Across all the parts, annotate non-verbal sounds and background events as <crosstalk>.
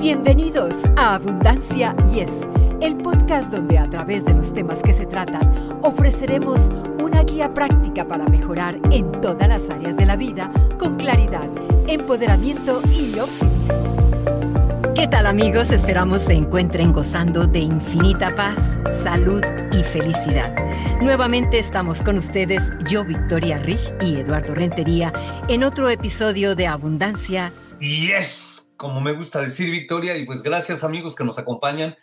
Bienvenidos a Abundancia Yes, el podcast donde a través de los temas que se tratan ofreceremos una guía práctica para mejorar en todas las áreas de la vida con claridad, empoderamiento y optimismo. ¿Qué tal amigos? Esperamos se encuentren gozando de infinita paz, salud y felicidad. Nuevamente estamos con ustedes, yo Victoria Rich y Eduardo Rentería, en otro episodio de Abundancia. Yes, como me gusta decir Victoria, y pues gracias amigos que nos acompañan,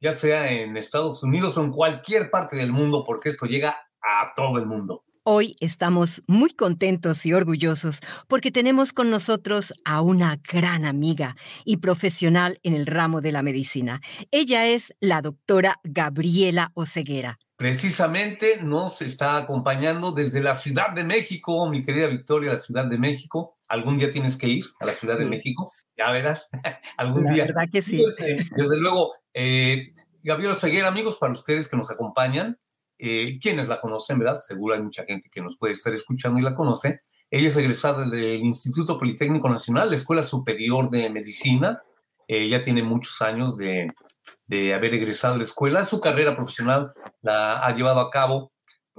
ya sea en Estados Unidos o en cualquier parte del mundo, porque esto llega a todo el mundo. Hoy estamos muy contentos y orgullosos porque tenemos con nosotros a una gran amiga y profesional en el ramo de la medicina. Ella es la doctora Gabriela Oceguera. Precisamente nos está acompañando desde la Ciudad de México, mi querida Victoria, la Ciudad de México. Algún día tienes que ir a la Ciudad de México, ya verás, <laughs> algún la día. verdad que sí. <laughs> Desde luego, eh, Gabriela amigos, para ustedes que nos acompañan, eh, quienes la conocen, ¿verdad? Seguro hay mucha gente que nos puede estar escuchando y la conoce. Ella es egresada del Instituto Politécnico Nacional, la Escuela Superior de Medicina. Eh, ya tiene muchos años de, de, haber egresado de la escuela. Su carrera profesional la ha llevado a cabo,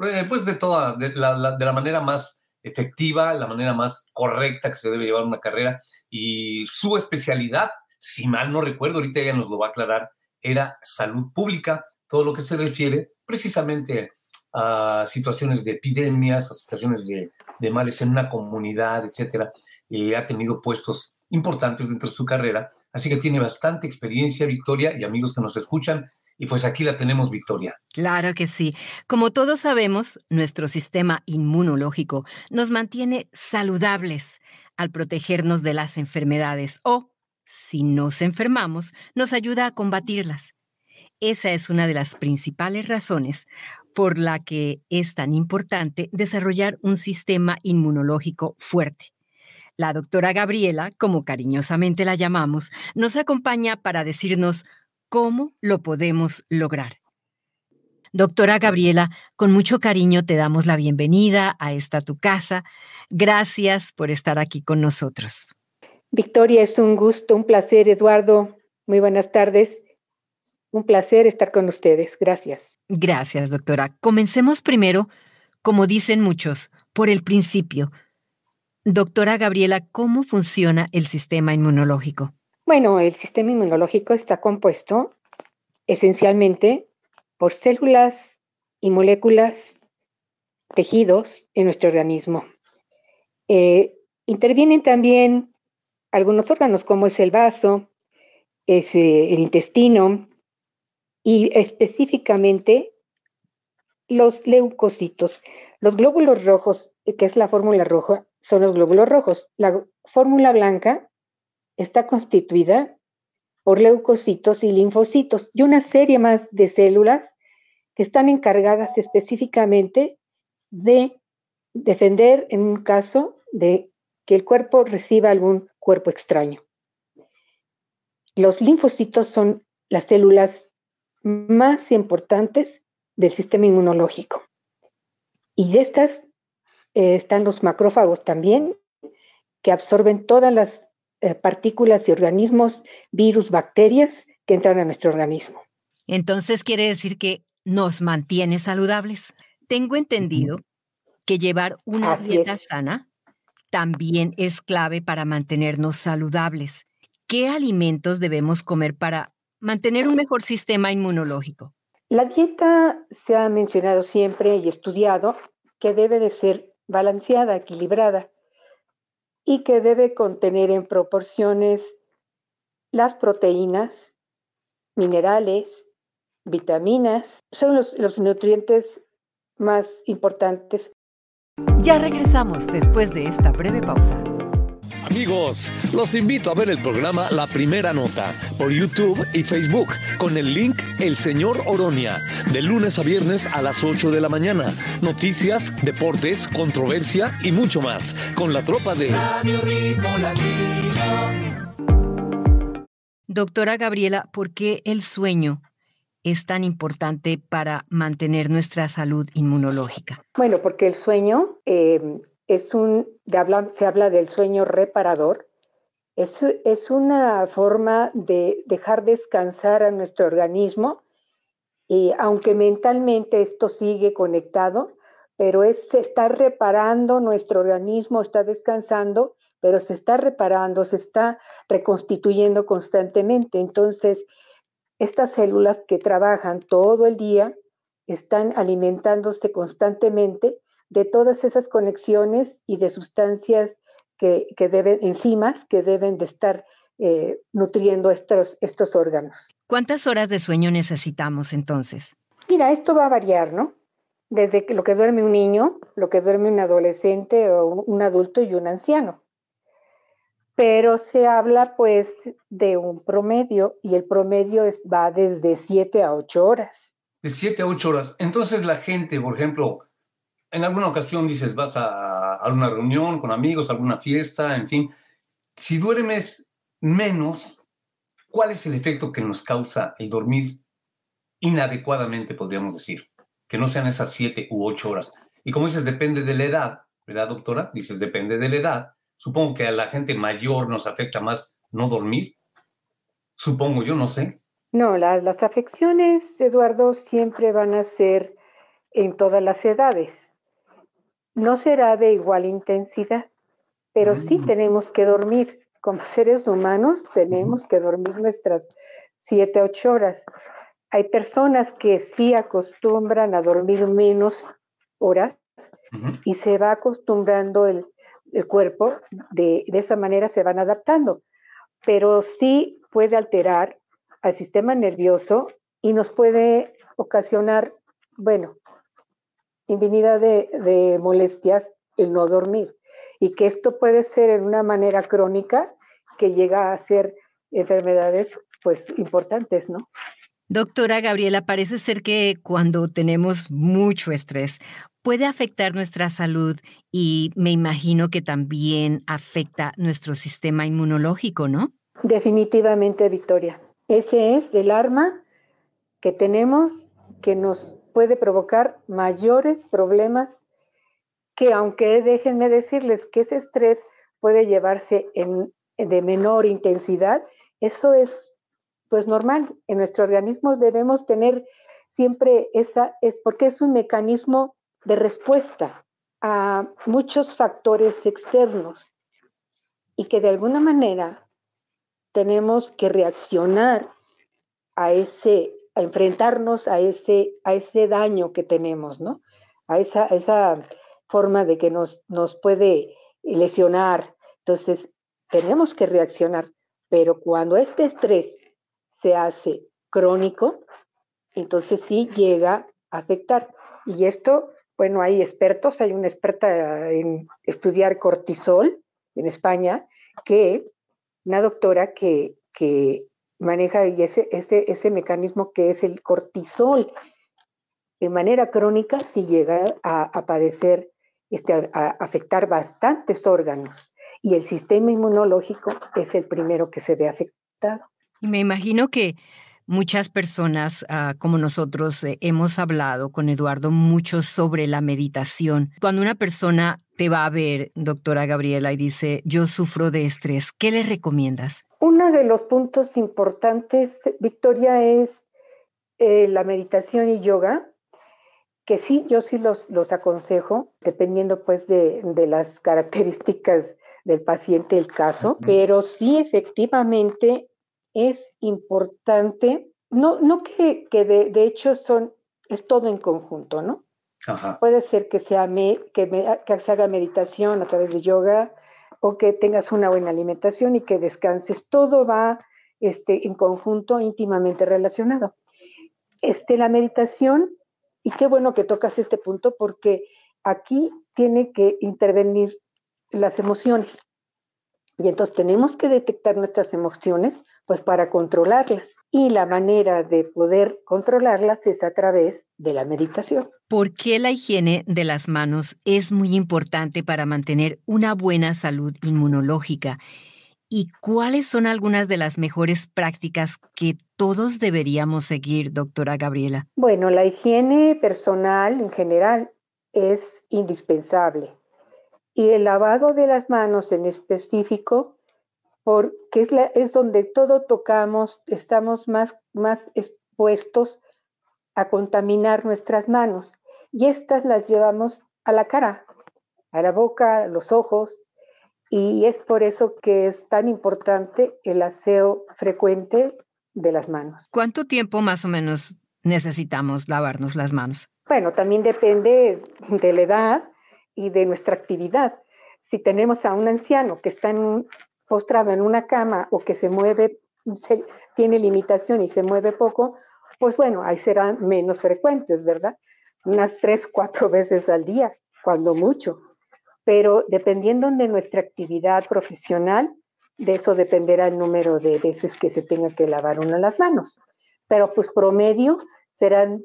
eh, pues, de toda, de la, la, de la manera más efectiva, la manera más correcta que se debe llevar una carrera. Y su especialidad, si mal no recuerdo, ahorita ella nos lo va a aclarar, era salud pública, todo lo que se refiere precisamente a situaciones de epidemias, a situaciones de, de males en una comunidad, etcétera. y ha tenido puestos importantes dentro de su carrera, así que tiene bastante experiencia, Victoria, y amigos que nos escuchan, y pues aquí la tenemos, Victoria. Claro que sí. Como todos sabemos, nuestro sistema inmunológico nos mantiene saludables al protegernos de las enfermedades o, si nos enfermamos, nos ayuda a combatirlas. Esa es una de las principales razones por la que es tan importante desarrollar un sistema inmunológico fuerte. La doctora Gabriela, como cariñosamente la llamamos, nos acompaña para decirnos cómo lo podemos lograr. Doctora Gabriela, con mucho cariño te damos la bienvenida a esta tu casa. Gracias por estar aquí con nosotros. Victoria, es un gusto, un placer, Eduardo. Muy buenas tardes. Un placer estar con ustedes. Gracias. Gracias, doctora. Comencemos primero, como dicen muchos, por el principio. Doctora Gabriela, ¿cómo funciona el sistema inmunológico? Bueno, el sistema inmunológico está compuesto esencialmente por células y moléculas, tejidos en nuestro organismo. Eh, intervienen también algunos órganos como es el vaso, es eh, el intestino, y específicamente los leucocitos. Los glóbulos rojos, que es la fórmula roja, son los glóbulos rojos. La fórmula blanca está constituida por leucocitos y linfocitos y una serie más de células que están encargadas específicamente de defender en un caso de que el cuerpo reciba algún cuerpo extraño. Los linfocitos son las células más importantes del sistema inmunológico. Y de estas eh, están los macrófagos también, que absorben todas las eh, partículas y organismos, virus, bacterias que entran a nuestro organismo. Entonces quiere decir que nos mantiene saludables. Tengo entendido que llevar una Así dieta es. sana también es clave para mantenernos saludables. ¿Qué alimentos debemos comer para mantener un mejor sistema inmunológico? La dieta se ha mencionado siempre y estudiado que debe de ser balanceada, equilibrada y que debe contener en proporciones las proteínas, minerales, vitaminas, son los, los nutrientes más importantes. Ya regresamos después de esta breve pausa. Amigos, los invito a ver el programa La Primera Nota por YouTube y Facebook con el link El Señor Oronia, de lunes a viernes a las 8 de la mañana. Noticias, deportes, controversia y mucho más con la tropa de Doctora Gabriela, ¿por qué el sueño es tan importante para mantener nuestra salud inmunológica? Bueno, porque el sueño eh, es un, de se habla del sueño reparador, Es, es una forma de dejar descansar a nuestro organismo y aunque mentalmente esto sigue conectado, pero es estar reparando nuestro organismo, está descansando, pero se está reparando, se está reconstituyendo constantemente. Entonces, estas células que trabajan todo el día están alimentándose constantemente de todas esas conexiones y de sustancias que, deben, enzimas que deben de estar eh, nutriendo estos, estos órganos. ¿Cuántas horas de sueño necesitamos entonces? Mira, esto va a variar, ¿no? Desde lo que duerme un niño, lo que duerme un adolescente o un adulto y un anciano. Pero se habla pues de un promedio y el promedio va desde 7 a 8 horas. De 7 a 8 horas. Entonces la gente, por ejemplo, en alguna ocasión dices, vas a, a una reunión con amigos, alguna fiesta, en fin. Si duermes menos, ¿cuál es el efecto que nos causa el dormir inadecuadamente, podríamos decir? Que no sean esas siete u ocho horas. Y como dices, depende de la edad, ¿verdad, doctora? Dices, depende de la edad. Supongo que a la gente mayor nos afecta más no dormir. Supongo yo, no sé. No, las, las afecciones, Eduardo, siempre van a ser en todas las edades. No será de igual intensidad, pero sí mm. tenemos que dormir como <laughs> seres humanos tenemos que dormir nuestras siete, ocho horas. Hay personas que sí acostumbran a dormir menos horas y se va acostumbrando el, cuerpo, de, de, esa manera se van adaptando, pero sí puede alterar al sistema nervioso y nos puede ocasionar, bueno, infinidad de, de molestias el no dormir y que esto puede ser en una manera crónica que llega a ser enfermedades pues importantes, ¿no? Doctora Gabriela, parece ser que cuando tenemos mucho estrés puede afectar nuestra salud y me imagino que también afecta nuestro sistema inmunológico, ¿no? Definitivamente, Victoria. Ese es el arma que tenemos que nos puede provocar mayores problemas que aunque déjenme decirles que ese estrés puede llevarse en de menor intensidad, eso es pues normal. En nuestro organismo debemos tener siempre esa, es porque es un mecanismo de respuesta a muchos factores externos y que de alguna manera tenemos que reaccionar a ese, a enfrentarnos a ese, a ese daño que tenemos, ¿no? A esa, esa forma de que nos, nos puede lesionar. Entonces, tenemos que reaccionar, pero cuando este estrés se hace crónico, entonces sí llega a afectar. Y esto, bueno, hay expertos, hay una experta en estudiar cortisol en España, que una doctora que, que maneja ese, ese, ese mecanismo que es el cortisol. De manera crónica sí llega a, a padecer, este, a afectar bastantes órganos y el sistema inmunológico es el primero que se ve afectado. Y me imagino que muchas personas ah, como nosotros eh, hemos hablado con Eduardo mucho sobre la meditación. Cuando una persona te va a ver, doctora Gabriela, y dice, yo sufro de estrés, ¿qué le recomiendas? Uno de los puntos importantes, Victoria, es eh, la meditación y yoga, que sí, yo sí los, los aconsejo, dependiendo pues de, de las <laughs> características del paciente el caso, pero sí efectivamente es importante, no, no que, que de, de, hecho son, es todo en conjunto, ¿no? Puede ser que, sea me, que, que se haga meditación a través de yoga o que tengas una buena alimentación y que descanses. Todo va este, en conjunto íntimamente relacionado. Este, la meditación, y qué bueno que tocas este punto porque aquí tiene que intervenir las emociones. Y entonces tenemos que detectar nuestras emociones pues para controlarlas. Y la manera de poder controlarlas es a través de la meditación. ¿Por qué la higiene de las manos es muy importante para mantener una buena salud inmunológica? ¿Y cuáles son algunas de las mejores prácticas que todos deberíamos seguir, doctora Gabriela? Bueno, la higiene personal en general es indispensable y el lavado de las manos en específico porque es, la, es donde todo tocamos, estamos más, más expuestos a contaminar nuestras manos. Y estas las llevamos a la cara, a la boca, a los ojos, y es por eso que es tan importante el aseo frecuente de las manos. ¿Cuánto tiempo más o menos necesitamos lavarnos las manos? Bueno, también depende de la edad y de nuestra actividad. Si tenemos a un anciano que está en postrado en una cama o que se mueve, tiene limitación y se mueve poco, pues bueno, ahí serán menos frecuentes, ¿verdad? Unas tres, cuatro veces al día, cuando mucho. Pero dependiendo de nuestra actividad profesional, de eso dependerá el número de veces que se tenga que lavar una las manos. Pero pues promedio serán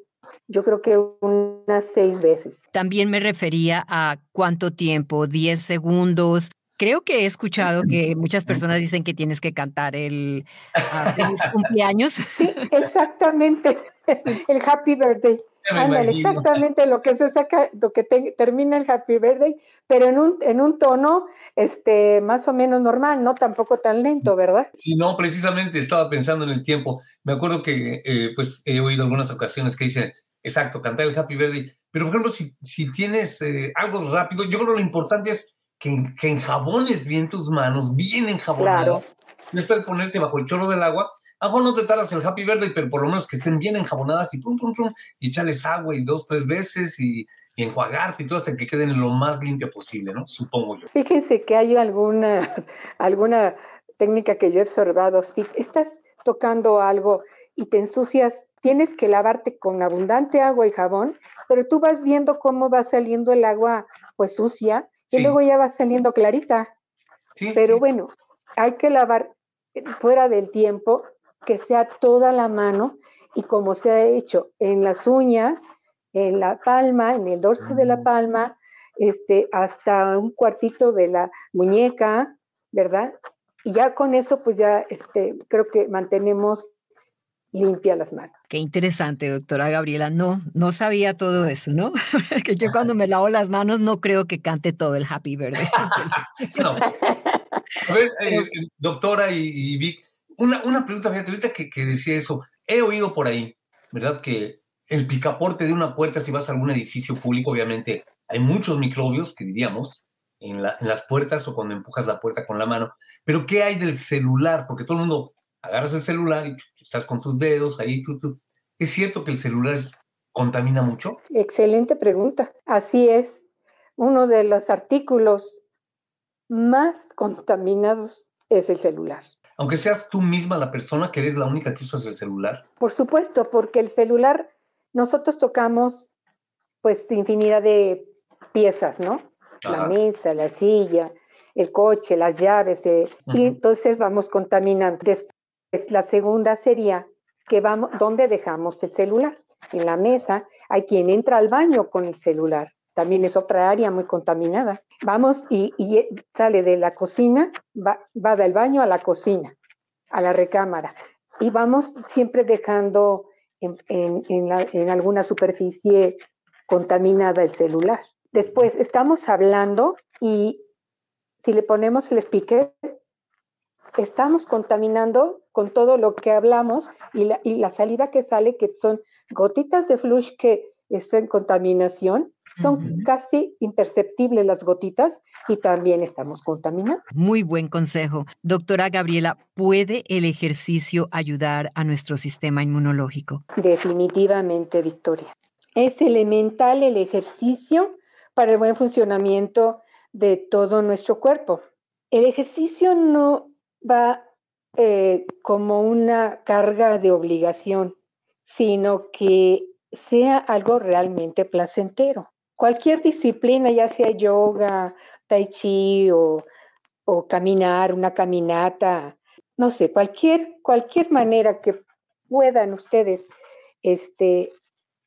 yo creo que unas seis veces. También me refería a cuánto tiempo, diez segundos. Creo que he escuchado que muchas personas dicen que tienes que cantar el uh, cumpleaños. Sí, exactamente. <laughs> El Happy Birthday. Ándale, exactamente lo que se saca, lo que termina el Happy Birthday, pero en un, en un tono este, más o menos normal, no tampoco tan lento, ¿verdad? Sí, no, precisamente estaba pensando en el tiempo. Me acuerdo que eh, pues he oído algunas ocasiones que dicen, exacto, cantar el Happy Birthday, pero por ejemplo, si, si tienes eh, algo rápido, yo creo que lo importante es que, que enjabones bien tus manos, bien enjabonadas. Claro. Después de ponerte bajo el chorro del agua a no te tardas el Happy Birthday, pero por lo menos que estén bien enjabonadas y pum, pum, pum, y echarles agua y dos, tres veces y, enjuagarte y todo hasta que queden lo más limpio posible, ¿no? Supongo yo. Fíjense que hay alguna, <laughs> alguna técnica que yo he observado. Si estás tocando algo y te ensucias, tienes que lavarte con abundante agua y jabón, pero tú vas viendo cómo va saliendo el agua pues sucia y luego ya va saliendo clarita. Sí, pero bueno, hay que lavar fuera del tiempo que sea toda la mano y como se ha hecho en las uñas, en la palma, en el dorso de la mm. palma, este, hasta un cuartito de la muñeca, ¿verdad? Y ya con eso, pues ya este, creo que mantenemos limpias las manos. Qué interesante, doctora Gabriela. No, no sabía todo eso, ¿no? <laughs> que yo cuando me lavo las manos no creo que cante todo el Happy Birthday. <laughs> no. <laughs> A ver, eh, doctora y, y Vic, una, una pregunta, fíjate, ahorita que, que, decía eso, he oído por ahí, ¿verdad? Que el picaporte de una puerta, si vas a algún edificio público, obviamente hay muchos microbios, que diríamos, en, la, en las puertas o cuando empujas la puerta con la mano. Pero ¿qué hay del celular? Porque todo el mundo agarras el celular y estás con tus dedos ahí. Tú, tú. ¿Es cierto que el celular contamina mucho? Excelente pregunta. Así es. Uno de los artículos más contaminados es el celular aunque seas tú misma la persona que eres la única que usas el celular? Por supuesto, porque el celular, nosotros tocamos pues infinidad de piezas, ¿no? La mesa, la silla, el coche, las llaves, eh, y entonces vamos contaminando. Después, la segunda sería que vamos, ¿dónde dejamos el celular? En la mesa. Hay quien entra al baño con el celular. También es otra área muy contaminada. Vamos y, sale de la cocina, va, va, del baño a la cocina, a la recámara. Y vamos siempre dejando en, en, alguna superficie contaminada el celular. Después estamos hablando y si le ponemos el speaker, estamos contaminando con todo lo que hablamos y la, y la saliva que sale, que son gotitas de flush que están en contaminación, son casi imperceptibles las gotitas y también estamos contaminando. Muy buen consejo. Doctora Gabriela, ¿puede el ejercicio ayudar a nuestro sistema inmunológico? Definitivamente, Victoria. Es elemental el ejercicio para el buen funcionamiento de todo nuestro cuerpo. El ejercicio no va eh, como una carga de obligación, sino que sea algo realmente placentero cualquier disciplina, ya sea yoga, tai chi o, caminar, una caminata, no sé, cualquier, cualquier manera que puedan ustedes este,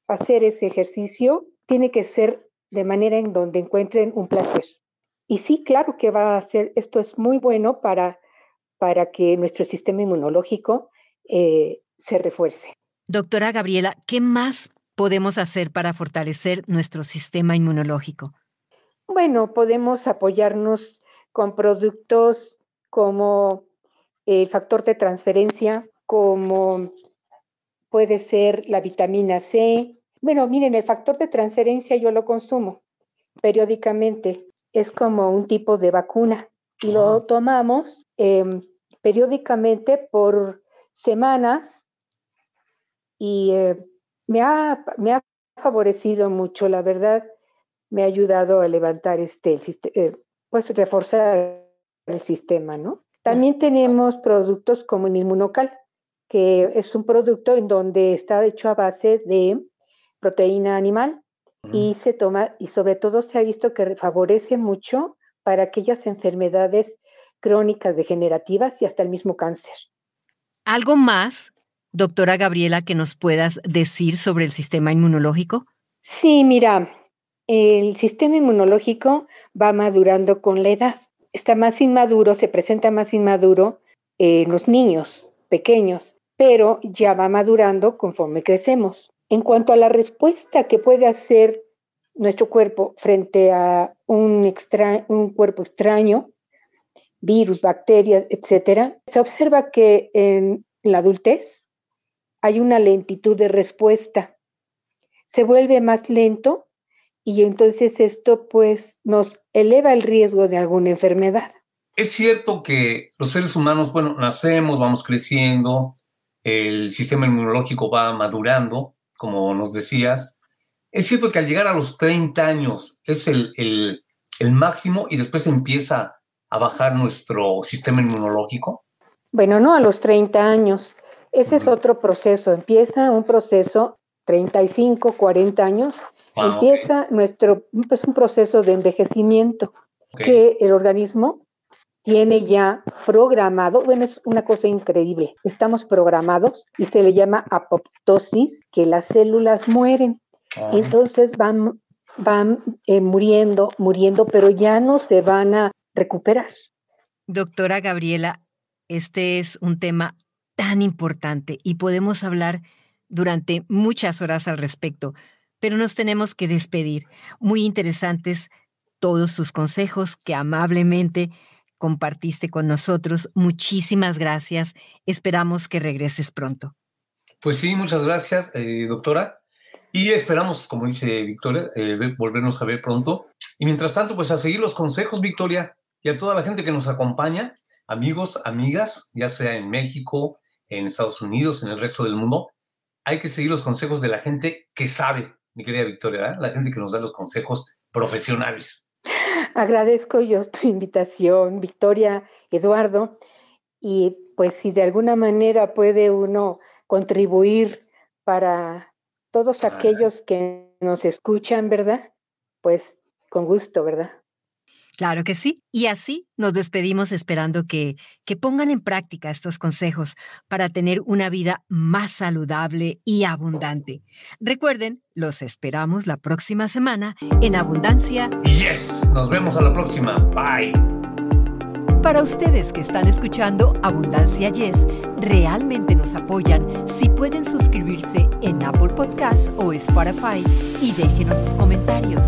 hacer ese ejercicio, tiene que ser de manera en donde encuentren un placer. Y sí, claro que va a ser, esto es muy bueno para, para que nuestro sistema inmunológico eh, se refuerce. Doctora Gabriela, ¿qué más podemos hacer para fortalecer nuestro sistema inmunológico? Bueno, podemos apoyarnos con productos como el factor de transferencia, como puede ser la vitamina C. Bueno, miren, el factor de transferencia yo lo consumo periódicamente. Es como un tipo de vacuna y lo tomamos em, periódicamente por semanas y eh, me, ha, me, ha, favorecido mucho, la verdad, me ha ayudado a levantar este, eh, pues reforzar el sistema, ¿no? También tenemos productos como el inmunocal, que es un producto en donde está hecho a base de proteína animal y se toma, y sobre todo se ha visto que favorece mucho para aquellas enfermedades crónicas degenerativas y hasta el mismo cáncer. ¿Algo más, doctora Gabriela, que nos puedas decir sobre el sistema inmunológico? Sí, mira, el sistema inmunológico va madurando con la edad. Está más inmaduro, se presenta más inmaduro en los niños pequeños, pero ya va madurando conforme crecemos. En cuanto a la respuesta que puede hacer nuestro cuerpo frente a un, un cuerpo extraño, virus, bacterias, etcétera, se observa que en la adultez hay una lentitud de respuesta. Se vuelve más lento y entonces esto pues nos eleva el riesgo de alguna enfermedad. Es cierto que los seres humanos, bueno, nacemos, vamos creciendo, el sistema inmunológico va madurando, como nos decías. Es cierto que al llegar a los 30 años es el, el, el máximo y después empieza a bajar nuestro sistema inmunológico. Bueno, no a los 30 años. Ese es otro proceso. Empieza un proceso 35, 40 años Ah, empieza nuestro, pues un proceso de envejecimiento que el organismo tiene ya programado, bueno, es una cosa increíble, estamos programados y se le llama apoptosis, que las células mueren. Ah. Entonces van, van eh, muriendo, muriendo, pero ya no se van a recuperar. Doctora Gabriela, este es un tema tan importante y podemos hablar durante muchas horas al respecto pero nos tenemos que despedir. Muy interesantes todos tus consejos que amablemente compartiste con nosotros. Muchísimas gracias. Esperamos que regreses pronto. Pues sí, muchas gracias, eh, doctora. Y esperamos, como dice Victoria, eh, volvernos a ver pronto. Y mientras tanto, pues a seguir los consejos, Victoria, y a toda la gente que nos acompaña, amigos, amigas, ya sea en México, en Estados Unidos, en el resto del mundo, hay que seguir los consejos de la gente que sabe, mi querida Victoria, ¿eh? la gente que nos da los consejos profesionales. Agradezco yo tu invitación, Victoria, Eduardo, y pues si de alguna manera puede uno contribuir para todos aquellos que nos escuchan, ¿verdad? Pues con gusto, ¿verdad? Claro que sí. Y así nos despedimos esperando que, que pongan en práctica estos consejos para tener una vida más saludable y abundante. Recuerden, los esperamos la próxima semana en Abundancia. Yes, nos vemos a la próxima. Bye. Para ustedes que están escuchando Abundancia Yes, realmente nos apoyan si pueden suscribirse en Apple Podcasts o Spotify y déjenos sus comentarios.